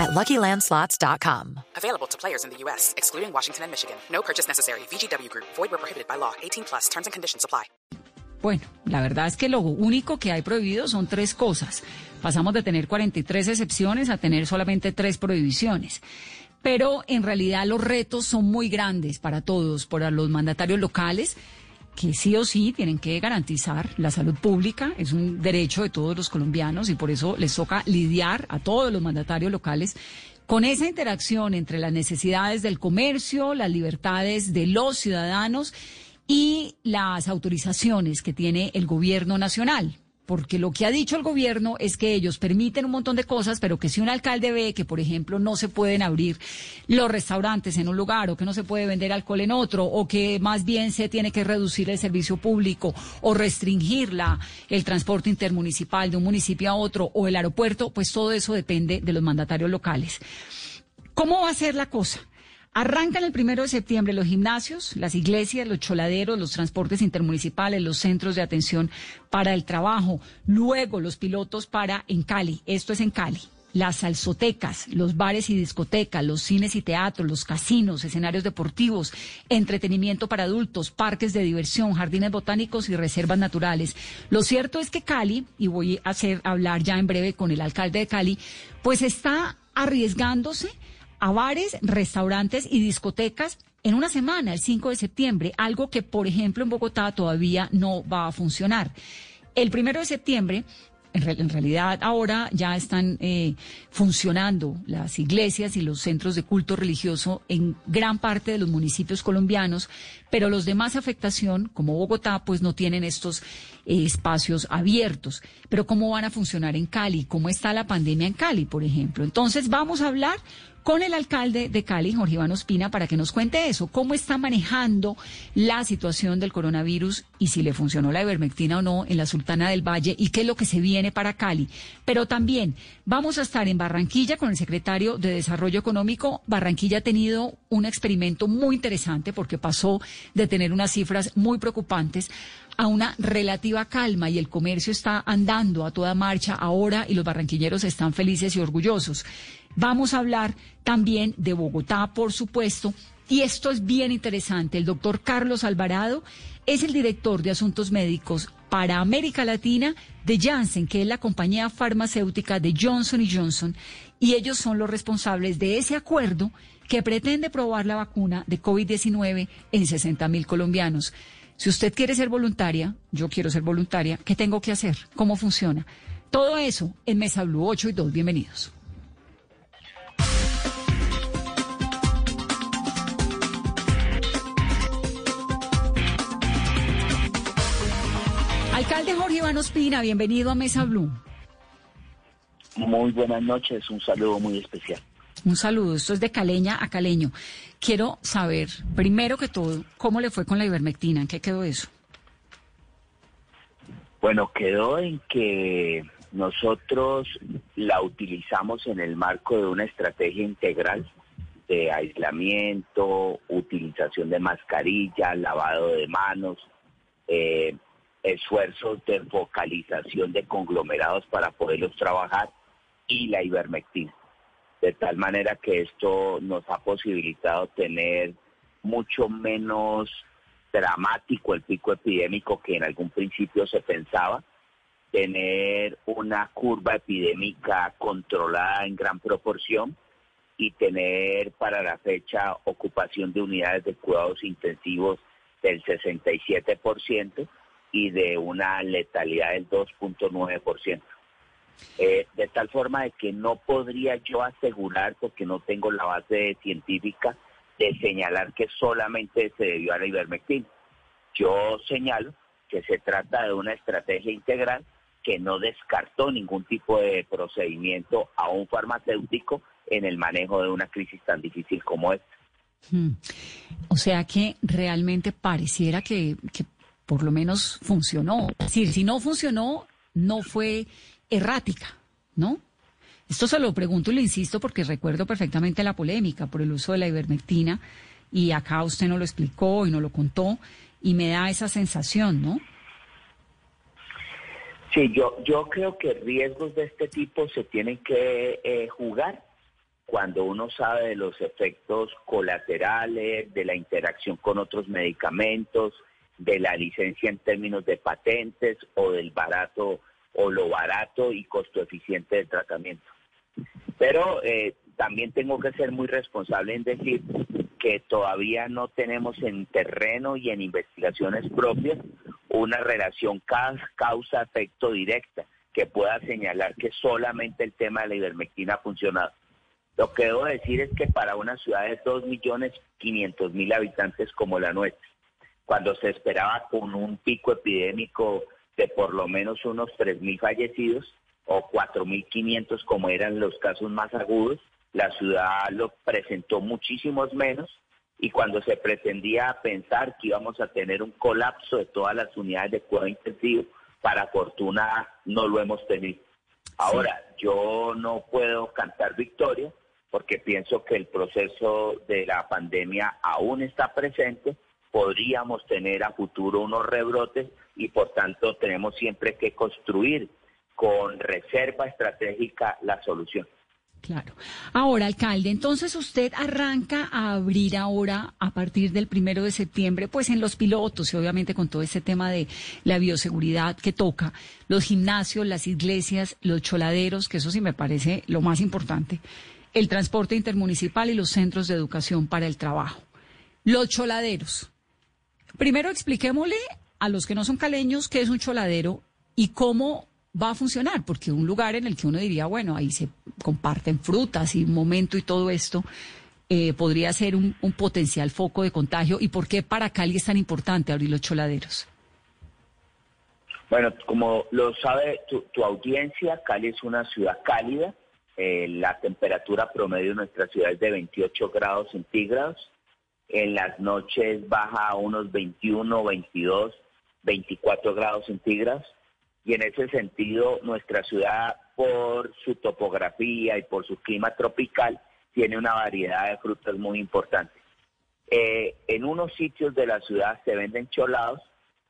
at LuckyLandSlots.com. Available to players in the U.S., excluding Washington and Michigan. No purchase necessary. VGW Group. Void where prohibited by law. 18 plus. Terms and conditions apply. Bueno, la verdad es que lo único que hay prohibido son tres cosas. Pasamos de tener 43 excepciones a tener solamente tres prohibiciones. Pero en realidad los retos son muy grandes para todos, para los mandatarios locales que sí o sí tienen que garantizar la salud pública, es un derecho de todos los colombianos y por eso les toca lidiar a todos los mandatarios locales con esa interacción entre las necesidades del comercio, las libertades de los ciudadanos y las autorizaciones que tiene el gobierno nacional porque lo que ha dicho el gobierno es que ellos permiten un montón de cosas, pero que si un alcalde ve que, por ejemplo, no se pueden abrir los restaurantes en un lugar o que no se puede vender alcohol en otro o que más bien se tiene que reducir el servicio público o restringir el transporte intermunicipal de un municipio a otro o el aeropuerto, pues todo eso depende de los mandatarios locales. ¿Cómo va a ser la cosa? Arrancan el primero de septiembre los gimnasios, las iglesias, los choladeros, los transportes intermunicipales, los centros de atención para el trabajo, luego los pilotos para en Cali, esto es en Cali. Las salsotecas, los bares y discotecas, los cines y teatros, los casinos, escenarios deportivos, entretenimiento para adultos, parques de diversión, jardines botánicos y reservas naturales. Lo cierto es que Cali, y voy a hacer hablar ya en breve con el alcalde de Cali, pues está arriesgándose a bares, restaurantes y discotecas en una semana, el 5 de septiembre, algo que, por ejemplo, en Bogotá todavía no va a funcionar. El primero de septiembre en, realidad ahora ya están eh, funcionando las iglesias y los centros de culto religioso en gran parte de los municipios colombianos, pero los de más afectación, como Bogotá, pues no tienen estos eh, espacios abiertos. Pero ¿cómo van a funcionar en Cali? ¿Cómo está la pandemia en Cali, por ejemplo? Entonces vamos a hablar con el alcalde de Cali, Jorge Iván Ospina, para que nos cuente eso, cómo está manejando la situación del coronavirus y si le funcionó la ivermectina o no en la Sultana del Valle y qué es lo que se viene para Cali. Pero también vamos a estar en Barranquilla con el secretario de Desarrollo Económico. Barranquilla ha tenido un experimento muy interesante porque pasó de tener unas cifras muy preocupantes a una relativa calma y el comercio está andando a toda marcha ahora y los barranquilleros están felices y orgullosos. Vamos a hablar también de Bogotá, por supuesto, y esto es bien interesante. El doctor Carlos Alvarado es el director de Asuntos Médicos para América Latina de Janssen, que es la compañía farmacéutica de Johnson Johnson, y ellos son los responsables de ese acuerdo que pretende probar la vacuna de COVID-19 en 60 mil colombianos. Si usted quiere ser voluntaria, yo quiero ser voluntaria, ¿qué tengo que hacer? ¿Cómo funciona? Todo eso en Mesa Blue 8 y 2. Bienvenidos. Alcalde Jorge Iván Ospina, bienvenido a Mesa Blue. Muy buenas noches, un saludo muy especial. Un saludo, esto es de Caleña a Caleño. Quiero saber, primero que todo, ¿cómo le fue con la ivermectina? ¿En qué quedó eso? Bueno, quedó en que nosotros la utilizamos en el marco de una estrategia integral de aislamiento, utilización de mascarilla, lavado de manos, eh, esfuerzos de focalización de conglomerados para poderlos trabajar y la ivermectina. De tal manera que esto nos ha posibilitado tener mucho menos dramático el pico epidémico que en algún principio se pensaba, tener una curva epidémica controlada en gran proporción y tener para la fecha ocupación de unidades de cuidados intensivos del 67% y de una letalidad del 2.9%. Eh, de tal forma de que no podría yo asegurar, porque no tengo la base científica, de señalar que solamente se debió a la ivermectina. Yo señalo que se trata de una estrategia integral que no descartó ningún tipo de procedimiento a un farmacéutico en el manejo de una crisis tan difícil como esta. Hmm. O sea que realmente pareciera que por lo menos funcionó. Es decir, si no funcionó, no fue errática, ¿no? Esto se lo pregunto y le insisto porque recuerdo perfectamente la polémica por el uso de la ivermectina y acá usted no lo explicó y no lo contó y me da esa sensación, ¿no? Sí, yo, yo creo que riesgos de este tipo se tienen que eh, jugar cuando uno sabe de los efectos colaterales, de la interacción con otros medicamentos, de la licencia en términos de patentes o del barato o lo barato y costo eficiente del tratamiento. Pero eh, también tengo que ser muy responsable en decir que todavía no tenemos en terreno y en investigaciones propias una relación causa-efecto directa que pueda señalar que solamente el tema de la ivermectina ha funcionado. Lo que debo decir es que para una ciudad de 2.500.000 habitantes como la nuestra, cuando se esperaba con un pico epidémico de por lo menos unos 3.000 fallecidos o 4.500 como eran los casos más agudos, la ciudad lo presentó muchísimos menos y cuando se pretendía pensar que íbamos a tener un colapso de todas las unidades de cuidado intensivo, para fortuna no lo hemos tenido. Ahora, yo no puedo cantar victoria porque pienso que el proceso de la pandemia aún está presente podríamos tener a futuro unos rebrotes y por tanto tenemos siempre que construir con reserva estratégica la solución. Claro. Ahora, alcalde, entonces usted arranca a abrir ahora, a partir del primero de septiembre, pues en los pilotos y obviamente con todo este tema de la bioseguridad que toca, los gimnasios, las iglesias, los choladeros, que eso sí me parece lo más importante, el transporte intermunicipal y los centros de educación para el trabajo. Los choladeros, Primero expliquémosle a los que no son caleños qué es un choladero y cómo va a funcionar, porque un lugar en el que uno diría, bueno, ahí se comparten frutas y un momento y todo esto, eh, podría ser un, potencial foco de contagio. ¿Y por qué para Cali es tan importante abrir los choladeros? Bueno, como lo sabe tu, audiencia, Cali es una ciudad cálida. Eh, la temperatura promedio de nuestra ciudad es de 28 grados centígrados en las noches baja a unos 21, 22, 24 grados centígrados. Y en ese sentido, nuestra ciudad, por su topografía y por su clima tropical, tiene una variedad de frutas muy importante. Eh, en unos sitios de la ciudad se venden cholados,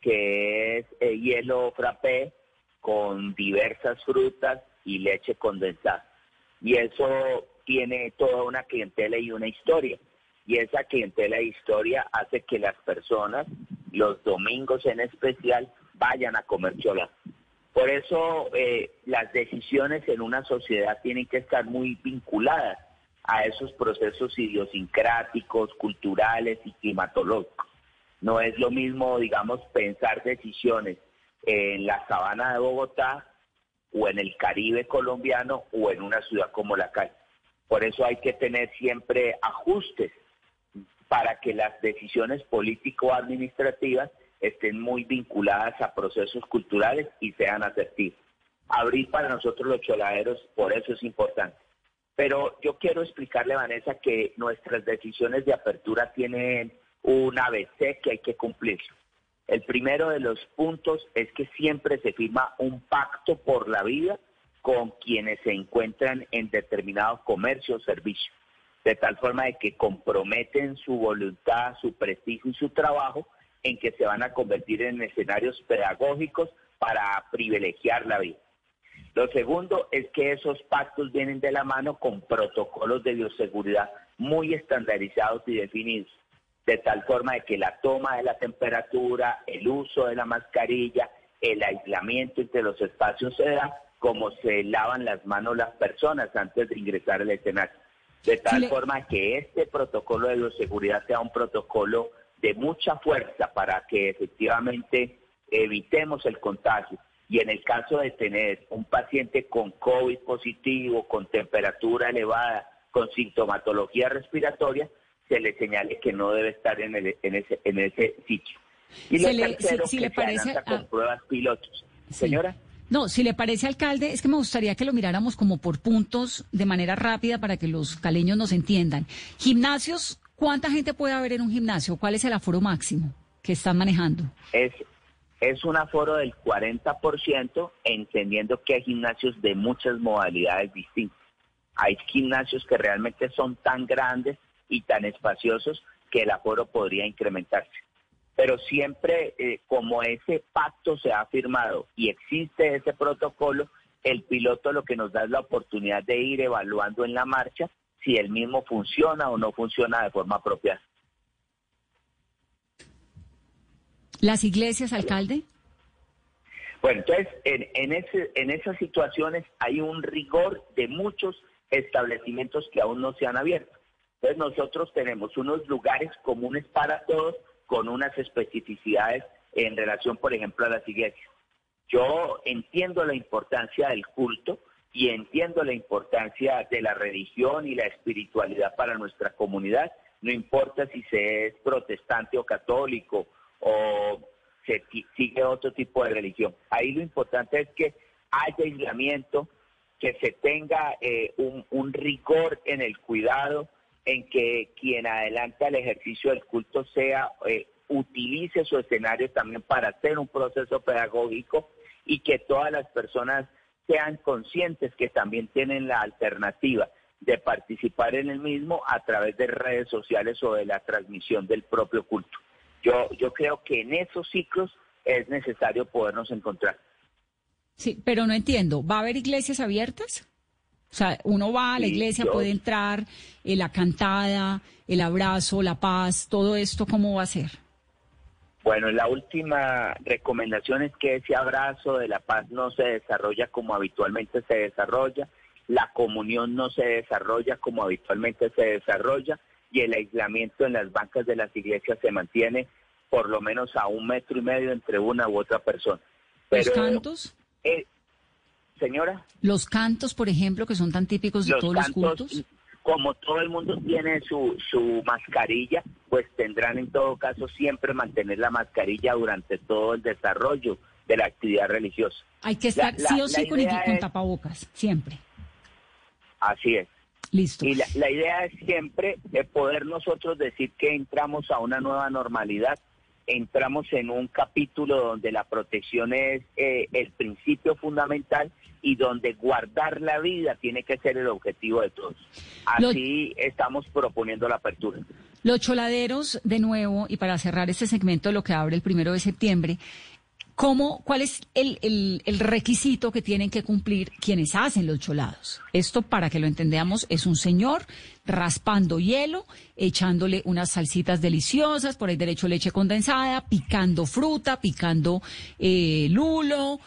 que es eh, hielo frappé con diversas frutas y leche condensada. Y eso tiene toda una clientela y una historia y esa clientela historia hace que las personas, los domingos en especial, vayan a comer chola. Por eso eh, las decisiones en una sociedad tienen que estar muy vinculadas a esos procesos idiosincráticos, culturales y climatológicos. No es lo mismo, digamos, pensar decisiones en la sabana de Bogotá o en el Caribe colombiano o en una ciudad como la Cali. Por eso hay que tener siempre ajustes para que las decisiones político-administrativas estén muy vinculadas a procesos culturales y sean asertivas. Abrir para nosotros los choladeros, por eso es importante. Pero yo quiero explicarle, Vanessa, que nuestras decisiones de apertura tienen un ABC que hay que cumplir. El primero de los puntos es que siempre se firma un pacto por la vida con quienes se encuentran en determinado comercio o servicio de tal forma de que comprometen su voluntad, su prestigio y su trabajo en que se van a convertir en escenarios pedagógicos para privilegiar la vida. Lo segundo es que esos pactos vienen de la mano con protocolos de bioseguridad muy estandarizados y definidos, de tal forma de que la toma de la temperatura, el uso de la mascarilla, el aislamiento entre los espacios se da como se lavan las manos las personas antes de ingresar al escenario de tal forma que este protocolo de bioseguridad sea un protocolo de mucha fuerza para que efectivamente evitemos el contagio. Y en el caso de tener un paciente con COVID positivo, con temperatura elevada, con sintomatología respiratoria, se le señale que no debe estar en, en, ese, en ese sitio. Y lo tercero, que le parece, con pruebas pilotos. Señora. No, si le parece, alcalde, es que me gustaría que lo miráramos como por puntos de manera rápida para que los caleños nos entiendan. Gimnasios, ¿cuánta gente puede haber en un gimnasio? ¿Cuál es el aforo máximo que están manejando? Es, es un aforo del 40%, entendiendo que hay gimnasios de muchas modalidades distintas. Hay gimnasios que realmente son tan grandes y tan espaciosos que el aforo podría incrementarse. Pero siempre eh, como ese pacto se ha firmado y existe ese protocolo, el piloto lo que nos da es la oportunidad de ir evaluando en la marcha si el mismo funciona o no funciona de forma apropiada. ¿Las iglesias, alcalde? Bueno, entonces, en, en, ese, en esas situaciones hay un rigor de muchos establecimientos que aún no se han abierto. Entonces, nosotros tenemos unos lugares comunes para todos con unas especificidades en relación, por ejemplo, a las iglesias. Yo entiendo la importancia del culto y entiendo la importancia de la religión y la espiritualidad para nuestra comunidad, no importa si se es protestante o católico o se sigue otro tipo de religión. Ahí lo importante es que haya aislamiento, que se tenga eh, un, rigor en el cuidado, en que quien adelanta el ejercicio del culto sea eh, utilice su escenario también para hacer un proceso pedagógico y que todas las personas sean conscientes que también tienen la alternativa de participar en el mismo a través de redes sociales o de la transmisión del propio culto. Yo, yo creo que en esos ciclos es necesario podernos encontrar. Sí, pero no entiendo. ¿Va a haber iglesias abiertas? O sea, uno va a la iglesia, puede entrar, eh, la cantada, el abrazo, la paz, todo esto, ¿cómo va a ser? Bueno, la última recomendación es que ese abrazo de la paz no se desarrolla como habitualmente se desarrolla, la comunión no se desarrolla como habitualmente se desarrolla y el aislamiento en las bancas de las iglesias se mantiene por lo menos a un metro y medio entre una u otra persona. ¿Los cantos? Eh, señora. Los cantos, por ejemplo, que son tan típicos de todos los cultos. Como todo el mundo tiene su, su mascarilla, pues tendrán en todo caso siempre mantener la mascarilla durante todo el desarrollo de la actividad religiosa. Hay que estar sí o sí con, con tapabocas, siempre. Así es. Listo. Y la, idea es siempre de poder nosotros decir que entramos a una nueva normalidad, entramos en un capítulo donde la protección es eh, el principio fundamental y donde guardar la vida tiene que ser el objetivo de todos. Así estamos proponiendo la apertura. Los choladeros, de nuevo, y para cerrar este segmento, lo que abre el primero de septiembre, ¿Cómo, ¿Cuál es el, el, requisito que tienen que cumplir quienes hacen los cholados? Esto, para que lo entendamos, es un señor raspando hielo, echándole unas salsitas deliciosas, por ahí derecho leche condensada, picando fruta, picando eh, lulo,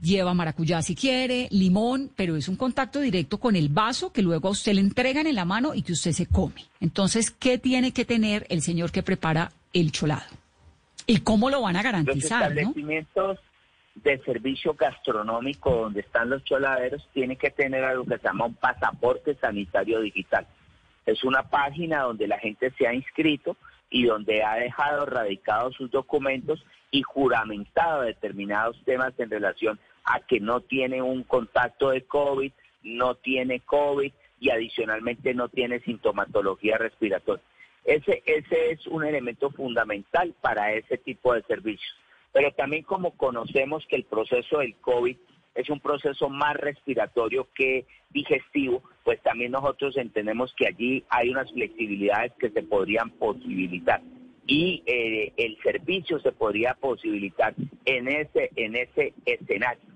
lleva maracuyá si quiere, limón, pero es un contacto directo con el vaso que luego a usted le entregan en la mano y que usted se come. Entonces, ¿qué tiene que tener el señor que prepara el cholado? ¿Y cómo lo van a garantizar? Los establecimientos de servicio gastronómico donde están los choladeros tienen que tener algo que se llama un pasaporte sanitario digital. Es una página donde la gente se ha inscrito y donde ha dejado radicados sus documentos y juramentado determinados temas en relación a que no tiene un contacto de COVID, no tiene COVID y adicionalmente no tiene sintomatología respiratoria. Ese, ese es un elemento fundamental para ese tipo de servicios. Pero también como conocemos que el proceso del COVID es un proceso más respiratorio que digestivo, pues también nosotros entendemos que allí hay unas flexibilidades que se podrían posibilitar y eh, el servicio se podría posibilitar en ese en ese escenario.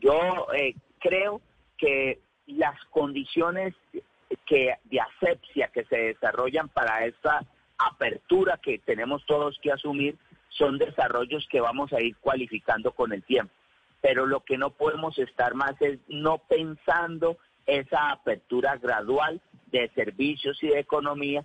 Yo eh, creo que las condiciones de asepsia que se desarrollan para esta apertura que tenemos todos que asumir son desarrollos que vamos a ir cualificando con el tiempo. Pero lo que no podemos estar más es no pensando esa apertura gradual de servicios y de economía,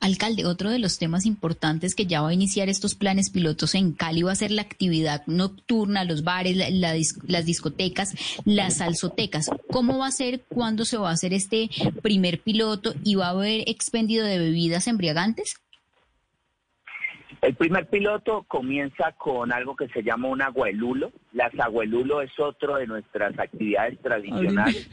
Alcalde, otro de los temas importantes que ya va a iniciar estos planes pilotos en Cali va a ser la actividad nocturna, los bares, las discotecas, las salsotecas. ¿Cómo va a ser, cuándo se va a hacer este primer piloto y va a haber expendido de bebidas embriagantes? El primer piloto comienza con algo que se llama un agüelulo. Las agüelulo es otro de nuestras actividades tradicionales.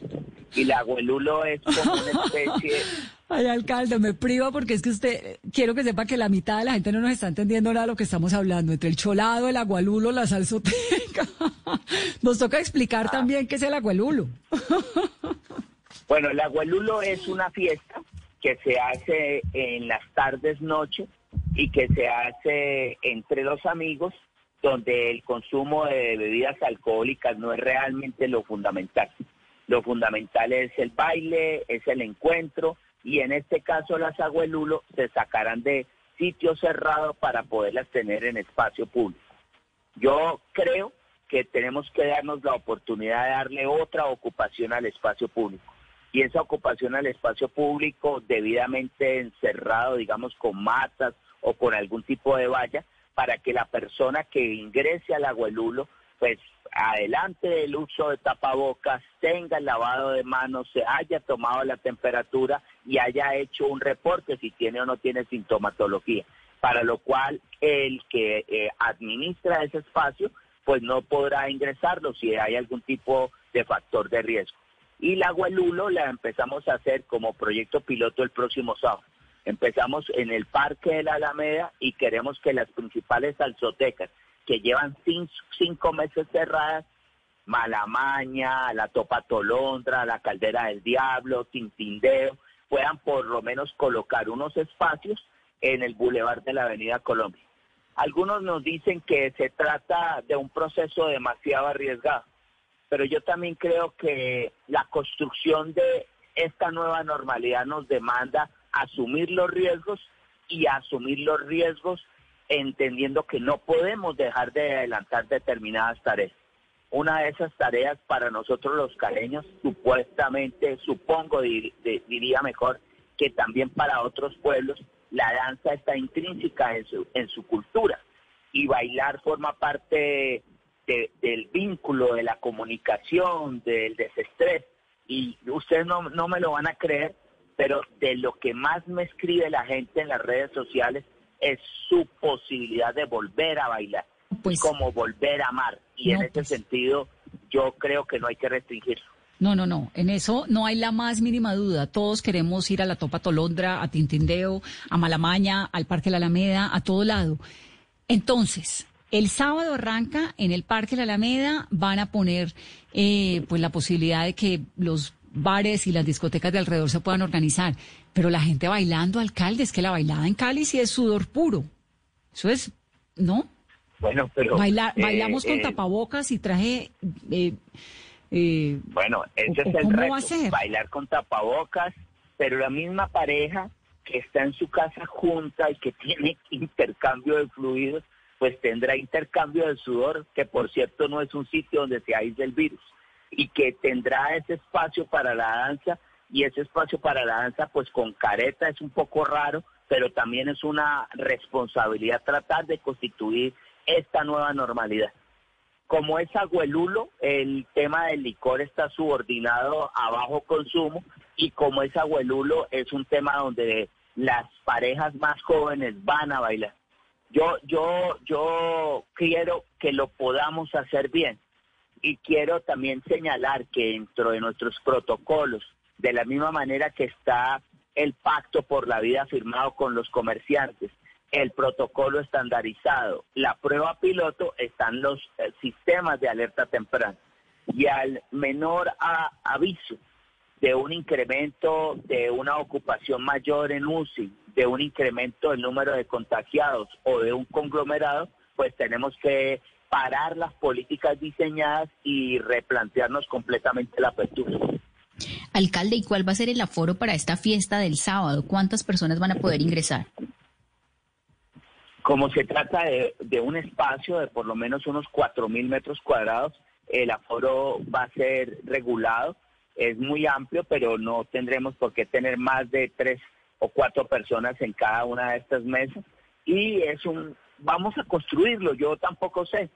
Y la agüelulo es como una especie... Ay, alcalde, me priva porque es que usted, quiero que sepa que la mitad de la gente no nos está entendiendo nada de lo que estamos hablando, entre el cholado, el agualulo, la salsoteca. Nos toca explicar también qué es el agualulo. Bueno, el agüelulo es una fiesta que se hace en las tardes, noche y que se hace entre los amigos, donde el consumo de bebidas alcohólicas no es realmente lo fundamental. Lo fundamental es el baile, es el encuentro y en este caso las agüelulo se sacarán de sitios cerrados para poderlas tener en espacio público. Yo creo que tenemos que darnos la oportunidad de darle otra ocupación al espacio público. Y esa ocupación al espacio público debidamente encerrado, digamos, con matas o con algún tipo de valla, para que la persona que ingrese al agüelulo, pues adelante del uso de tapabocas, tenga el lavado de manos, se haya tomado la temperatura y haya hecho un reporte si tiene o no tiene sintomatología. Para lo cual el que eh, administra ese espacio pues no podrá ingresarlo si hay algún tipo de factor de riesgo. Y la Huelulo la empezamos a hacer como proyecto piloto el próximo sábado. Empezamos en el Parque de la Alameda y queremos que las principales salsotecas que llevan cin- cinco meses cerradas, Malamaña, la Topa Tolondra, la Caldera del Diablo, Tintindeo, puedan por lo menos colocar unos espacios en el bulevar de la Avenida Colombia. Algunos nos dicen que se trata de un proceso demasiado arriesgado, pero yo también creo que la construcción de esta nueva normalidad nos demanda asumir los riesgos y asumir los riesgos entendiendo que no podemos dejar de adelantar determinadas tareas. Una de esas tareas para nosotros los caleños, supuestamente, supongo, diría mejor, que también para otros pueblos, la danza está intrínseca en su, en su cultura y bailar forma parte de- del vínculo, de la comunicación, del desestrés. Y ustedes no me lo van a creer, pero de lo que más me escribe la gente en las redes sociales es su posibilidad de volver a bailar, Pues- como volver a amar. Y No, en ese pues. sentido, yo creo que no hay que restringirlo. No, no, no. En eso no hay la más mínima duda. Todos queremos ir a la Topa Tolondra, a Tintindeo, a Malamaña, al Parque La Alameda, a todo lado. Entonces, el sábado arranca en el Parque La Alameda, van a poner eh, pues la posibilidad de que los bares y las discotecas de alrededor se puedan organizar. Pero la gente bailando, alcalde, es que la bailada en Cali sí es sudor puro. Eso es, ¿no? Bueno, pero... Baila- eh, bailamos con eh, tapabocas y traje... eh, eh, Bueno, ese ¿O- es el cómo reto, va a ser? bailar con tapabocas, pero la misma pareja que está en su casa junta y que tiene intercambio de fluidos, pues tendrá intercambio de sudor, que por cierto no es un sitio donde se aísle el virus, y que tendrá ese espacio para la danza, y ese espacio para la danza, pues con careta es un poco raro, pero también es una responsabilidad tratar de constituir esta nueva normalidad como es agüelulo, el tema del licor está subordinado a bajo consumo y como es agüelulo es un tema donde las parejas más jóvenes van a bailar. Yo, yo, yo quiero que lo podamos hacer bien y quiero también señalar que dentro de nuestros protocolos, de la misma manera que está el pacto por la vida firmado con los comerciantes, el protocolo estandarizado, la prueba piloto, están los eh, sistemas de alerta temprana. Y al menor a- aviso de un incremento de una ocupación mayor en UCI, de un incremento del número de contagiados o de un conglomerado, pues tenemos que parar las políticas diseñadas y replantearnos completamente la apertura. Alcalde, ¿y cuál va a ser el aforo para esta fiesta del sábado? ¿Cuántas personas van a poder ingresar? Como se trata de, un espacio de por lo menos unos 4.000 metros cuadrados, el aforo va a ser regulado. Es muy amplio, pero no tendremos por qué tener más de tres o cuatro personas en cada una de estas mesas. Y es un, vamos a construirlo. Yo tampoco sé.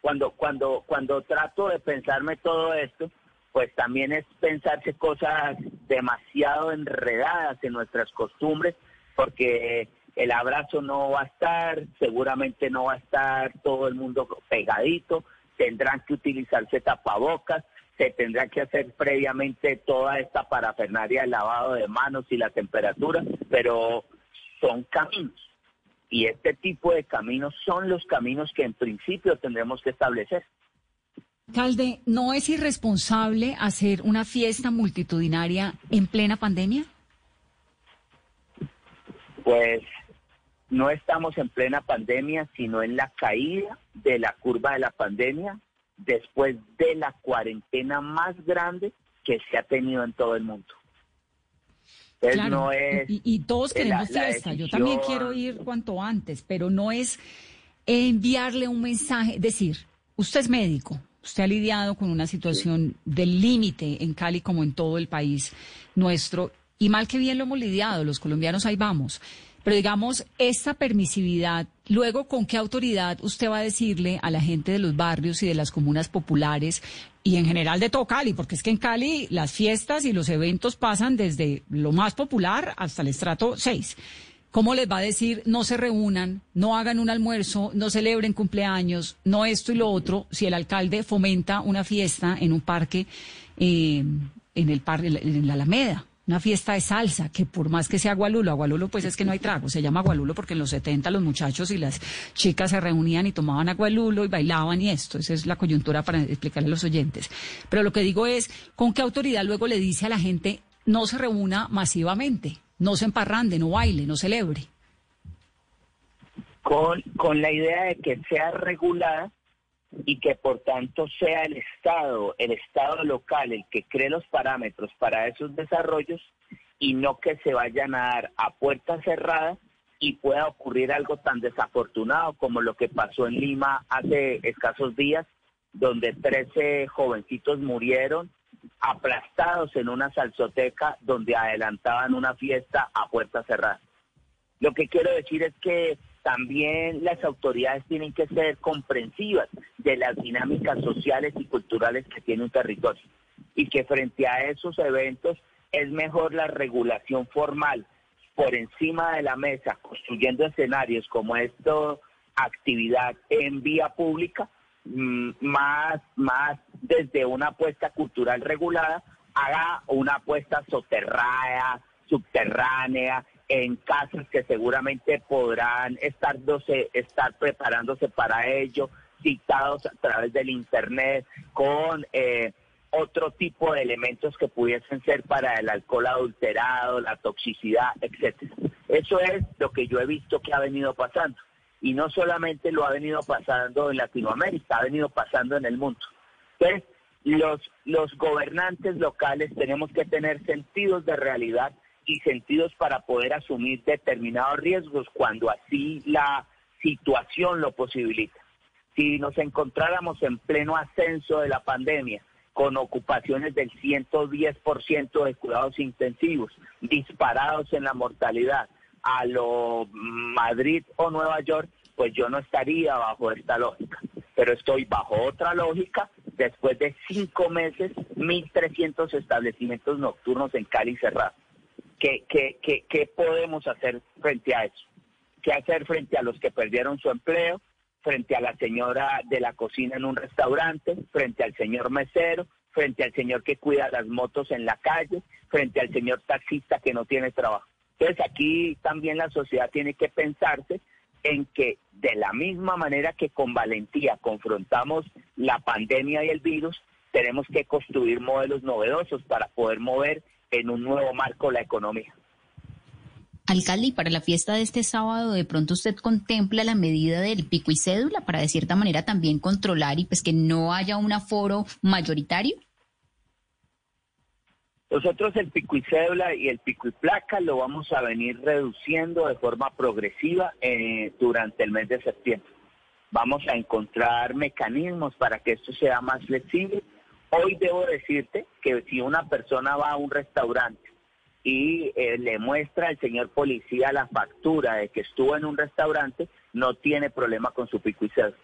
Cuando, cuando, cuando trato de pensarme todo esto, pues también es pensarse cosas demasiado enredadas en nuestras costumbres, porque el abrazo no va a estar, seguramente no va a estar todo el mundo pegadito, tendrán que utilizarse tapabocas, se tendrá que hacer previamente toda esta parafernaria de lavado de manos y la temperatura, pero son caminos. Y este tipo de caminos son los caminos que en principio tendremos que establecer. Alcalde, ¿no es irresponsable hacer una fiesta multitudinaria en plena pandemia? Pues no estamos en plena pandemia, sino en la caída de la curva de la pandemia después de la cuarentena más grande que se ha tenido en todo el mundo. No es y, todos queremos fiesta, yo también quiero ir cuanto antes, pero no es enviarle un mensaje, decir, usted es médico, Usted ha lidiado con una situación del límite en Cali como en todo el país nuestro. Y mal que bien lo hemos lidiado, los colombianos ahí vamos. Pero digamos, esta permisividad, luego, ¿con qué autoridad usted va a decirle a la gente de los barrios y de las comunas populares y en general de todo Cali? Porque es que en Cali las fiestas y los eventos pasan desde lo más popular hasta el estrato 6. ¿Cómo les va a decir no se reúnan, no hagan un almuerzo, no celebren cumpleaños, no esto y lo otro, si el alcalde fomenta una fiesta en un parque, eh, en el parque, en la Alameda? Una fiesta de salsa, que por más que sea Agualulo, Agualulo pues es que no hay trago, se llama Agualulo porque en los 70 los muchachos y las chicas se reunían y tomaban Agualulo y bailaban y esto, esa es la coyuntura para explicarle a los oyentes. Pero lo que digo es, ¿con qué autoridad luego le dice a la gente no se reúna masivamente? no se emparrande, no baile, no celebre. Con, con la idea de que sea regulada y que por tanto sea el Estado, el Estado local el que cree los parámetros para esos desarrollos y no que se vayan a dar a puerta cerrada y pueda ocurrir algo tan desafortunado como lo que pasó en Lima hace escasos días, donde 13 jovencitos murieron aplastados en una salsoteca donde adelantaban una fiesta a puerta cerrada. Lo que quiero decir es que también las autoridades tienen que ser comprensivas de las dinámicas sociales y culturales que tiene un territorio y que frente a esos eventos es mejor la regulación formal por encima de la mesa, construyendo escenarios como esto, actividad en vía pública, Mm, más, más desde una apuesta cultural regulada, haga una apuesta soterrada, subterránea, en casas que seguramente podrán estar, estar preparándose para ello, citados a través del Internet, con eh, otro tipo de elementos que pudiesen ser para el alcohol adulterado, la toxicidad, etcétera. Eso es lo que yo he visto que ha venido pasando y no solamente lo ha venido pasando en Latinoamérica, ha venido pasando en el mundo. Entonces, los, los gobernantes locales tenemos que tener sentidos de realidad y sentidos para poder asumir determinados riesgos cuando así la situación lo posibilita. Si nos encontráramos en pleno ascenso de la pandemia, con ocupaciones del 110% de cuidados intensivos, disparados en la mortalidad, a lo Madrid o Nueva York, pues yo no estaría bajo esta lógica. Pero estoy bajo otra lógica después de cinco meses, 1.300 establecimientos nocturnos en Cali cerrados. ¿Qué, qué, qué, ¿Qué podemos hacer frente a eso? ¿Qué hacer frente a los que perdieron su empleo? frente a la señora de la cocina en un restaurante, frente al señor mesero, frente al señor que cuida las motos en la calle, frente al señor taxista que no tiene trabajo. Entonces aquí también la sociedad tiene que pensarse en que de la misma manera que con valentía confrontamos la pandemia y el virus, tenemos que construir modelos novedosos para poder mover en un nuevo marco la economía. Alcalde, y para la fiesta de este sábado, ¿de pronto usted contempla la medida del pico y cédula para de cierta manera también controlar y pues que no haya un aforo mayoritario? Nosotros el pico y cédula y el pico y placa lo vamos a venir reduciendo de forma progresiva eh, durante el mes de septiembre. Vamos a encontrar mecanismos para que esto sea más flexible. Hoy debo decirte que si una persona va a un restaurante y eh, le muestra al señor policía la factura de que estuvo en un restaurante, no tiene problema con su pico y cédula.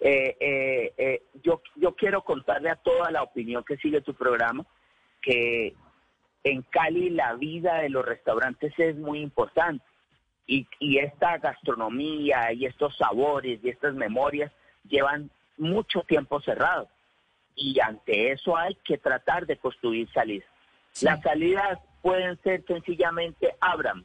Eh, yo, yo quiero contarle a toda la opinión que sigue tu programa que en Cali la vida de los restaurantes es muy importante y, esta gastronomía y estos sabores y estas memorias llevan mucho tiempo cerrados y ante eso hay que tratar de construir salidas. Las salidas pueden ser sencillamente Abram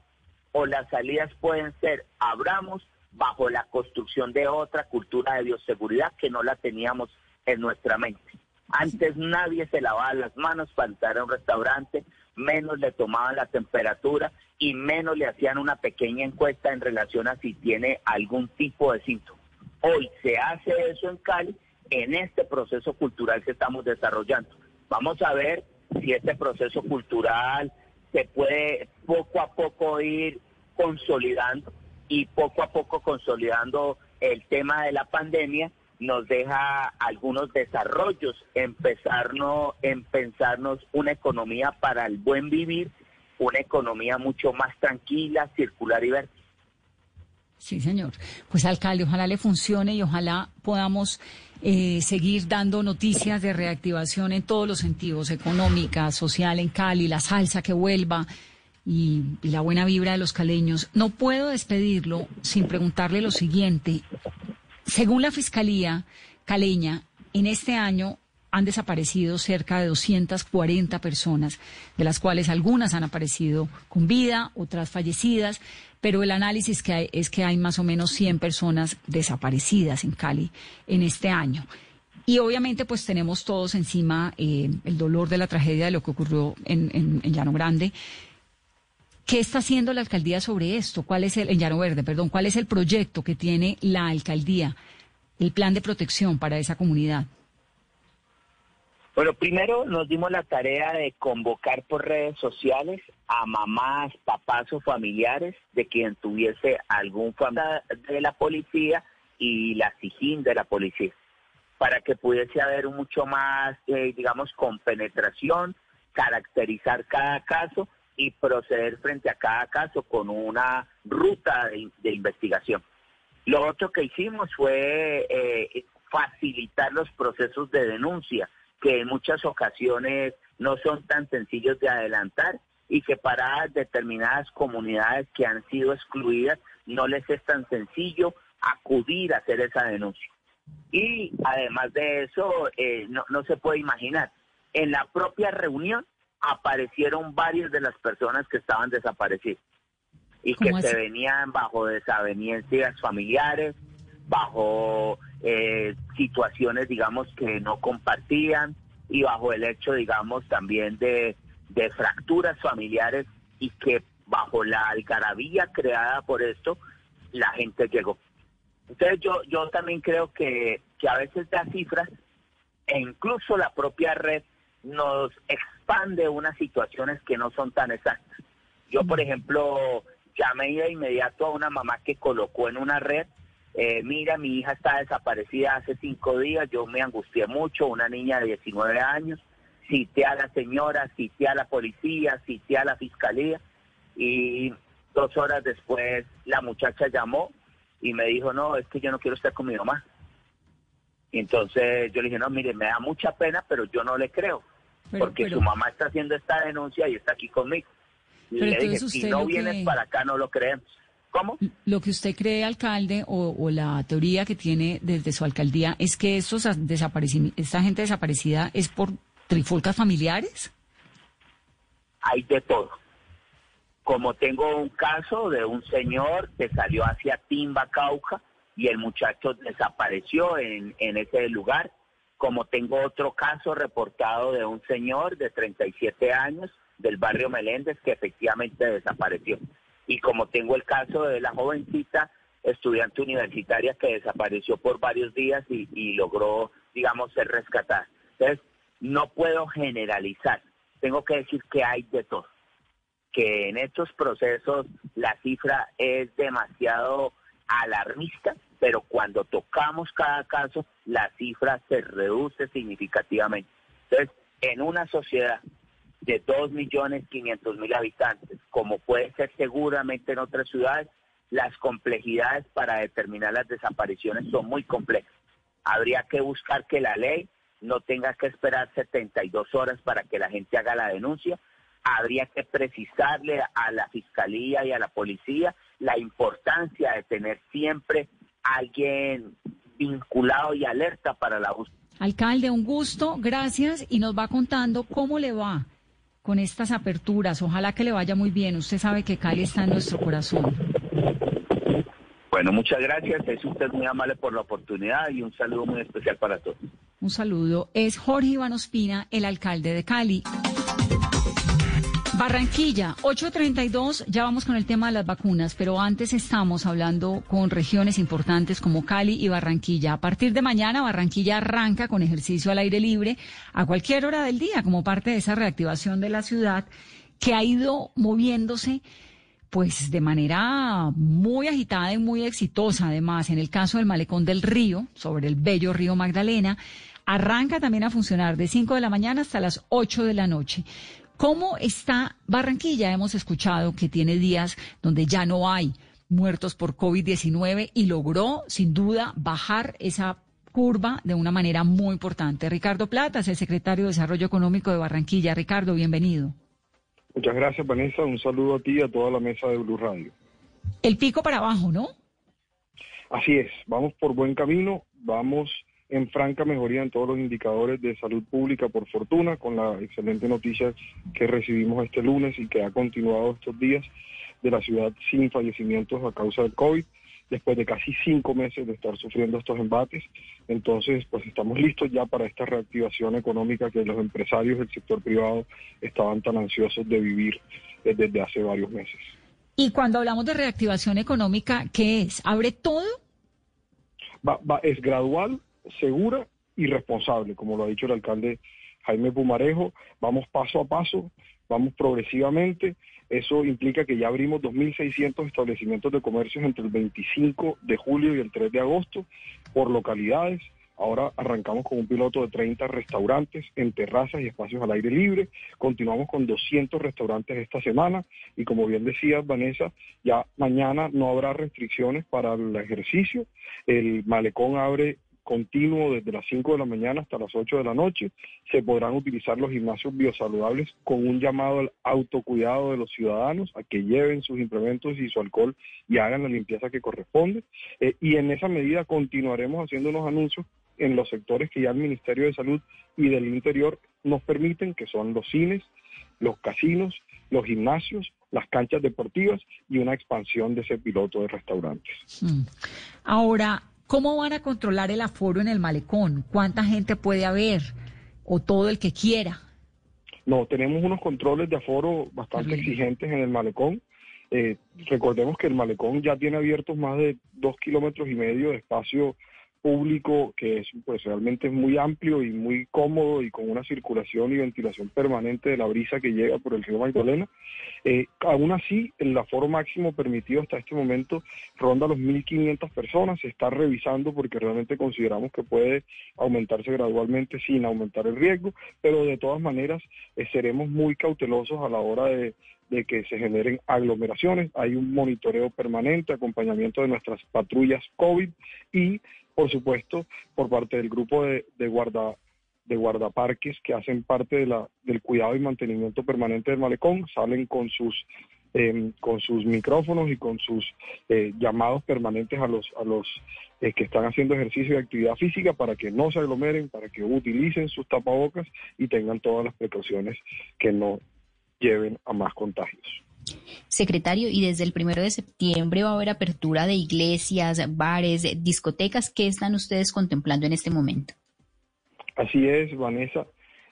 o las salidas pueden ser abramos bajo la construcción de otra cultura de bioseguridad que no la teníamos en nuestra mente. Antes nadie se lavaba las manos para entrar a un restaurante, menos le tomaban la temperatura y menos le hacían una pequeña encuesta en relación a si tiene algún tipo de síntoma. Hoy se hace eso en Cali en este proceso cultural que estamos desarrollando. Vamos a ver si este proceso cultural se puede poco a poco ir consolidando y poco a poco consolidando el tema de la pandemia nos deja algunos desarrollos, empezarnos, en pensarnos una economía para el buen vivir, una economía mucho más tranquila, circular y verde. Sí, señor. Pues alcalde, ojalá le funcione y ojalá podamos eh, seguir dando noticias de reactivación en todos los sentidos, económica, social en Cali, la salsa que vuelva y la buena vibra de los caleños. No puedo despedirlo sin preguntarle lo siguiente. Según la Fiscalía caleña, en este año han desaparecido cerca de 240 personas, de las cuales algunas han aparecido con vida, otras fallecidas, pero el análisis que hay es que hay más o menos 100 personas desaparecidas en Cali en este año. Y obviamente pues tenemos todos encima eh, el dolor de la tragedia de lo que ocurrió en, en Llano Grande. ¿Qué está haciendo la alcaldía sobre esto? ¿Cuál es el, en Llano Verde, perdón, cuál es el proyecto que tiene la alcaldía, el plan de protección para esa comunidad? Bueno, primero nos dimos la tarea de convocar por redes sociales a mamás, papás o familiares de quien tuviese algún familiar de la policía y la SIGIN de la policía, para que pudiese haber mucho más, eh, digamos, compenetración, caracterizar cada caso y proceder frente a cada caso con una ruta de, investigación. Lo otro que hicimos fue eh, facilitar los procesos de denuncia, que en muchas ocasiones no son tan sencillos de adelantar y que para determinadas comunidades que han sido excluidas no les es tan sencillo acudir a hacer esa denuncia. Y además de eso, eh, no, no se puede imaginar, en la propia reunión aparecieron varias de las personas que estaban desaparecidas y que se venían bajo desavenencias familiares, bajo eh, situaciones, digamos, que no compartían y bajo el hecho, digamos, también de, de fracturas familiares y que bajo la algarabía creada por esto, la gente llegó. Entonces yo, yo también creo que, que a veces las cifras e incluso la propia red nos expande unas situaciones que no son tan exactas. Yo, por ejemplo, llamé de inmediato a una mamá que colocó en una red, eh, mira, mi hija está desaparecida hace cinco días, yo me angustié mucho, una niña de 19 años, cité a la señora, cité a la policía, cité a la fiscalía y dos horas después la muchacha llamó y me dijo, no, es que yo no quiero estar con mi mamá. Y entonces yo le dije, no, mire, me da mucha pena, pero yo no le creo, porque su mamá está haciendo esta denuncia y está aquí conmigo. Y le dije, si no vienes para acá, no lo creemos. ¿Cómo? Lo que usted cree, alcalde, o, la teoría que tiene desde su alcaldía, es que estos esta gente desaparecida es por trifulcas familiares. Hay de todo. Como tengo un caso de un señor que salió hacia Timba, Cauca, y el muchacho desapareció en, en ese lugar, como tengo otro caso reportado de un señor de 37 años del barrio Meléndez que efectivamente desapareció. Y como tengo el caso de la jovencita estudiante universitaria que desapareció por varios días y, y logró, digamos, ser rescatada. Entonces, no puedo generalizar, tengo que decir que hay de todo, que en estos procesos la cifra es demasiado alarmista, pero cuando tocamos cada caso, la cifra se reduce significativamente. Entonces, en una sociedad de 2.500.000 habitantes, como puede ser seguramente en otras ciudades, las complejidades para determinar las desapariciones son muy complejas. Habría que buscar que la ley no tenga que esperar 72 horas para que la gente haga la denuncia. Habría que precisarle a la fiscalía y a la policía la importancia de tener siempre alguien vinculado y alerta para la búsqueda. Alcalde, un gusto, gracias y nos va contando cómo le va con estas aperturas. Ojalá que le vaya muy bien. Usted sabe que Cali está en nuestro corazón. Bueno, muchas gracias. Es usted muy amable por la oportunidad y un saludo muy especial para todos. Un saludo. Es Jorge Iván Ospina, el alcalde de Cali. Barranquilla, 8.32, ya vamos con el tema de las vacunas, pero antes estamos hablando con regiones importantes como Cali y Barranquilla. A partir de mañana, Barranquilla arranca con ejercicio al aire libre a cualquier hora del día, como parte de esa reactivación de la ciudad que ha ido moviéndose pues de manera muy agitada y muy exitosa además. En el caso del malecón del río, sobre el bello río Magdalena, arranca también a funcionar de 5 de la mañana hasta las 8 de la noche. ¿Cómo está Barranquilla? Hemos escuchado que tiene días donde ya no hay muertos por COVID-19 y logró, sin duda, bajar esa curva de una manera muy importante. Ricardo Plata es el secretario de Desarrollo Económico de Barranquilla. Ricardo, bienvenido. Muchas gracias, Vanessa. Un saludo a ti y a toda la mesa de Blue Radio. El pico para abajo, ¿no? Así es, vamos por buen camino, vamos en franca mejoría en todos los indicadores de salud pública, por fortuna, con la excelente noticia que recibimos este lunes y que ha continuado estos días de la ciudad sin fallecimientos a causa del COVID, después de casi cinco meses de estar sufriendo estos embates. Entonces, pues estamos listos ya para esta reactivación económica que los empresarios del sector privado estaban tan ansiosos de vivir desde hace varios meses. Y cuando hablamos de reactivación económica, ¿qué es? ¿Abre todo? es gradual, segura y responsable, como lo ha dicho el alcalde Jaime Pumarejo. Vamos paso a paso, vamos progresivamente. Eso implica que ya abrimos 2.600 establecimientos de comercios entre el 25 de julio y el 3 de agosto por localidades. Ahora arrancamos con un piloto de 30 restaurantes en terrazas y espacios al aire libre. Continuamos con 200 restaurantes esta semana y como bien decía Vanessa, ya mañana no habrá restricciones para el ejercicio. El malecón abre continuo desde las 5 de la mañana hasta las 8 de la noche. Se podrán utilizar los gimnasios biosaludables con un llamado al autocuidado de los ciudadanos a que lleven sus implementos y su alcohol y hagan la limpieza que corresponde. Eh, y en esa medida continuaremos haciendo unos anuncios en los sectores que ya el Ministerio de Salud y del Interior nos permiten, que son los cines, los casinos, los gimnasios, las canchas deportivas y una expansión de ese piloto de restaurantes. Mm. Ahora, ¿Cómo van a controlar el aforo en el malecón? ¿Cuánta gente puede haber? ¿O todo el que quiera? No, tenemos unos controles de aforo bastante exigentes en el malecón. Eh, recordemos que el malecón ya tiene abiertos más de dos kilómetros y medio de espacio público que es pues realmente muy amplio y muy cómodo y con una circulación y ventilación permanente de la brisa que llega por el río Magdalena. Eh, aún así, el aforo máximo permitido hasta este momento ronda los 1.500 personas. Se está revisando porque realmente consideramos que puede aumentarse gradualmente sin aumentar el riesgo, pero de todas maneras eh, seremos muy cautelosos a la hora de, de que se generen aglomeraciones. Hay un monitoreo permanente, acompañamiento de nuestras patrullas COVID y por supuesto, por parte del grupo de, guarda de guardaparques que hacen parte de la, del cuidado y mantenimiento permanente del malecón, salen con sus em, con sus micrófonos y con sus eh, llamados permanentes a los a los eh, que están haciendo ejercicio y actividad física para que no se aglomeren, para que utilicen sus tapabocas y tengan todas las precauciones que no lleven a más contagios. Secretario, y desde el primero de septiembre va a haber apertura de iglesias, bares, discotecas. ¿Qué están ustedes contemplando en este momento? Así es, Vanessa.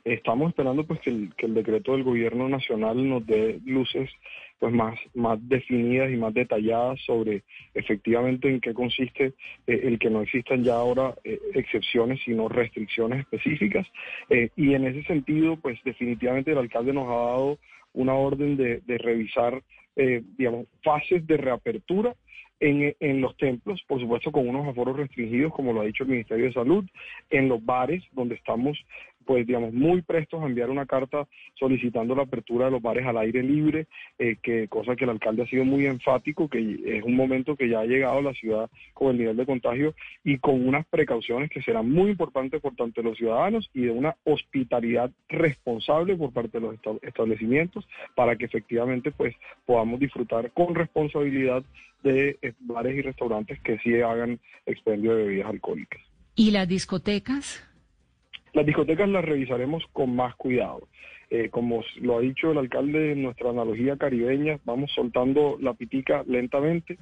Estamos esperando pues que el, que el decreto del gobierno nacional nos dé luces pues más, más definidas y más detalladas sobre efectivamente en qué consiste eh, el que no existan ya ahora eh, excepciones sino restricciones específicas. Eh, y en ese sentido pues definitivamente el alcalde nos ha dado una orden de, de revisar digamos fases de reapertura en, en, los templos, por supuesto con unos aforos restringidos, como lo ha dicho el Ministerio de Salud, en los bares, donde estamos pues digamos, muy prestos a enviar una carta solicitando la apertura de los bares al aire libre, eh, que cosa que el alcalde ha sido muy enfático, que es un momento que ya ha llegado a la ciudad con el nivel de contagio y con unas precauciones que serán muy importantes por parte de los ciudadanos y de una hospitalidad responsable por parte de los establecimientos para que efectivamente pues podamos disfrutar con responsabilidad de eh, bares y restaurantes que sí hagan expendio de bebidas alcohólicas. ¿Y las discotecas? Las discotecas las revisaremos con más cuidado. Eh, como lo ha dicho el alcalde en nuestra analogía caribeña, vamos soltando la pitica lentamente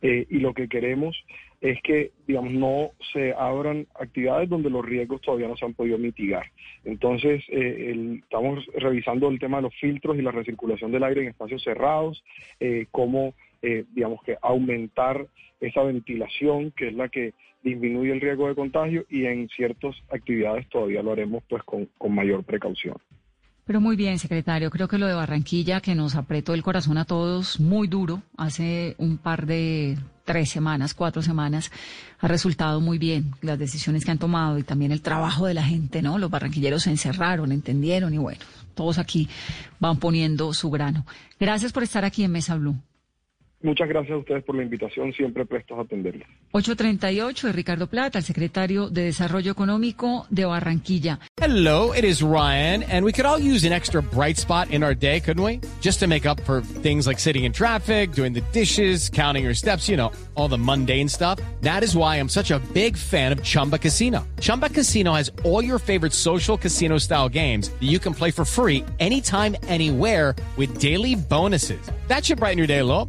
eh, y lo que queremos es que, digamos, no se abran actividades donde los riesgos todavía no se han podido mitigar. Entonces, eh, estamos revisando el tema de los filtros y la recirculación del aire en espacios cerrados, cómo, digamos, que aumentar esa ventilación, que es la que disminuye el riesgo de contagio y en ciertas actividades todavía lo haremos pues con, mayor precaución. Pero muy bien, secretario. Creo que lo de Barranquilla, que nos apretó el corazón a todos muy duro hace un par de tres semanas, cuatro semanas, ha resultado muy bien las decisiones que han tomado y también el trabajo de la gente, ¿no? Los barranquilleros se encerraron, entendieron y bueno, todos aquí van poniendo su grano. Gracias por estar aquí en Mesa Blue. Muchas gracias a ustedes por la invitación, siempre prestos a atenderles. 838 de Ricardo Plata, el secretario de Desarrollo Económico de Barranquilla. Hello, it is Ryan, and we could all use an extra bright spot in our day, couldn't we? Just to make up for things like sitting in traffic, doing the dishes, counting your steps, you know, all the mundane stuff. That is why I'm such a big fan of Chumba Casino. Chumba Casino has all your favorite social casino style games that you can play for free anytime, anywhere with daily bonuses. That should brighten your day a little.